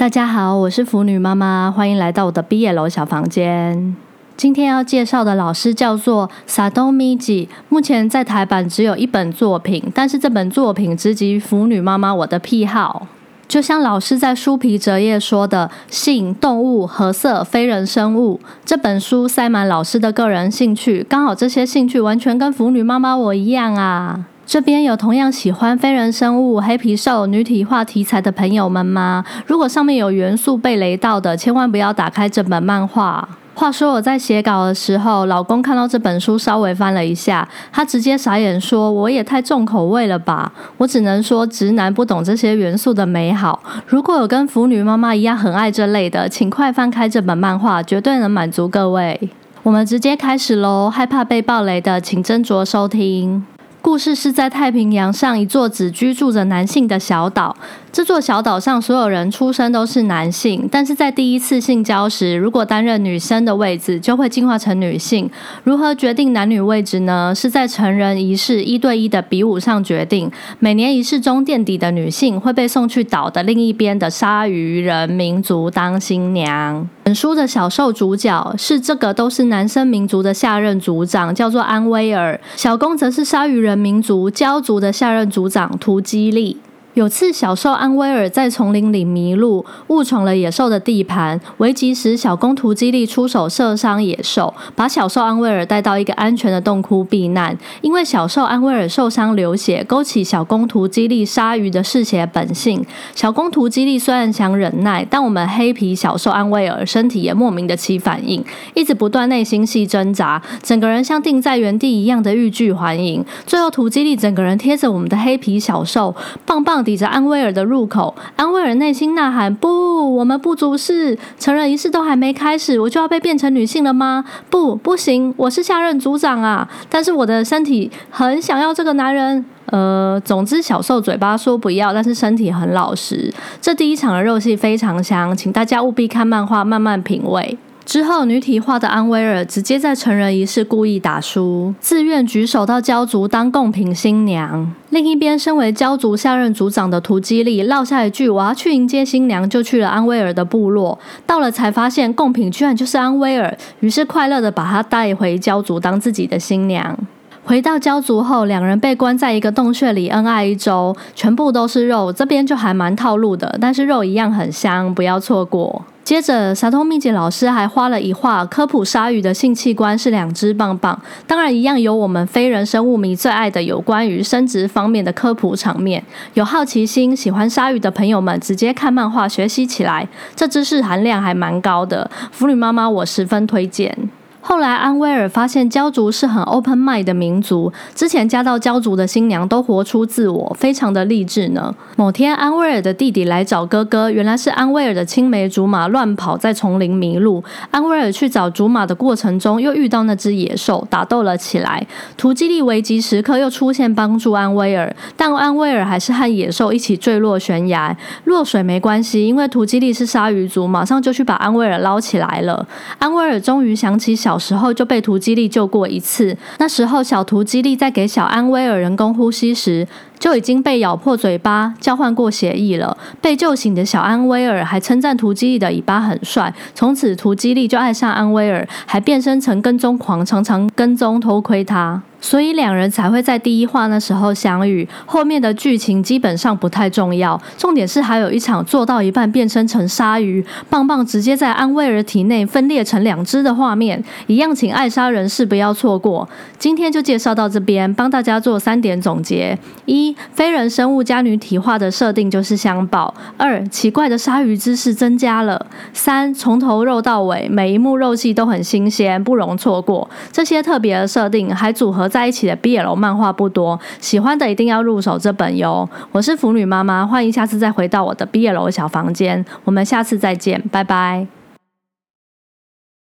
大家好，我是腐女妈妈，欢迎来到我的毕业楼小房间。今天要介绍的老师叫做 Sadomi 目前在台版只有一本作品，但是这本作品直击腐女妈妈我的癖好。就像老师在书皮折页说的，性、动物、褐色、非人生物这本书塞满老师的个人兴趣，刚好这些兴趣完全跟腐女妈妈我一样啊。这边有同样喜欢非人生物、黑皮兽、女体化题材的朋友们吗？如果上面有元素被雷到的，千万不要打开这本漫画。话说我在写稿的时候，老公看到这本书稍微翻了一下，他直接傻眼说：“我也太重口味了吧！”我只能说，直男不懂这些元素的美好。如果有跟腐女妈妈一样很爱这类的，请快翻开这本漫画，绝对能满足各位。我们直接开始喽！害怕被暴雷的，请斟酌收听。故事是在太平洋上一座只居住着男性的小岛。这座小岛上所有人出生都是男性，但是在第一次性交时，如果担任女生的位置，就会进化成女性。如何决定男女位置呢？是在成人仪式一对一的比武上决定。每年仪式中垫底的女性会被送去岛的另一边的鲨鱼人民族当新娘。本书的小受主角是这个都是男生民族的下任族长，叫做安威尔。小公则是鲨鱼人民族鲛族的下任族长图基利。有次，小兽安威尔在丛林里迷路，误闯了野兽的地盘。危急时，小公图基利出手射伤野兽，把小兽安威尔带到一个安全的洞窟避难。因为小兽安威尔受伤流血，勾起小公图基利鲨鱼的嗜血本性。小公图基利虽然想忍耐，但我们黑皮小兽安威尔身体也莫名的起反应，一直不断内心戏挣扎，整个人像定在原地一样的欲拒还迎。最后，图基利整个人贴着我们的黑皮小兽，棒棒。抵着安威尔的入口，安威尔内心呐喊：“不，我们不足是，成人仪式都还没开始，我就要被变成女性了吗？不，不行，我是下任组长啊！但是我的身体很想要这个男人。呃，总之，小兽嘴巴说不要，但是身体很老实。这第一场的肉戏非常香，请大家务必看漫画，慢慢品味。”之后，女体化的安威尔直接在成人仪式故意打输，自愿举手到焦族当贡品新娘。另一边，身为焦族下任族长的图基利落下一句“我要去迎接新娘”，就去了安威尔的部落。到了才发现，贡品居然就是安威尔，于是快乐的把她带回焦族当自己的新娘。回到焦族后，两人被关在一个洞穴里恩爱一周，全部都是肉，这边就还蛮套路的，但是肉一样很香，不要错过。接着，萨托密吉老师还画了一画科普鲨鱼的性器官是两只棒棒，当然一样有我们非人生物迷最爱的有关于生殖方面的科普场面。有好奇心、喜欢鲨鱼的朋友们，直接看漫画学习起来，这知识含量还蛮高的。腐女妈妈，我十分推荐。后来，安威尔发现焦族是很 open mind 的民族。之前嫁到焦族的新娘都活出自我，非常的励志呢。某天，安威尔的弟弟来找哥哥，原来是安威尔的青梅竹马乱跑在丛林迷路。安威尔去找竹马的过程中，又遇到那只野兽，打斗了起来。图基利危急时刻又出现帮助安威尔，但安威尔还是和野兽一起坠落悬崖。落水没关系，因为图基利是鲨鱼族，马上就去把安威尔捞起来了。安威尔终于想起小。小时候就被图基利救过一次，那时候小图基利在给小安威尔人工呼吸时。就已经被咬破嘴巴，交换过协议了。被救醒的小安威尔还称赞图基利的尾巴很帅，从此图基利就爱上安威尔，还变身成跟踪狂，常常跟踪偷窥他。所以两人才会在第一话那时候相遇。后面的剧情基本上不太重要，重点是还有一场做到一半变身成鲨鱼，棒棒直接在安威尔体内分裂成两只的画面，一样，请爱莎人士不要错过。今天就介绍到这边，帮大家做三点总结：一。非人生物加女体化的设定就是相宝。二，奇怪的鲨鱼姿势增加了。三，从头肉到尾，每一幕肉戏都很新鲜，不容错过。这些特别的设定还组合在一起的 BL 漫画不多，喜欢的一定要入手这本哟。我是腐女妈妈，欢迎下次再回到我的 BL 小房间，我们下次再见，拜拜。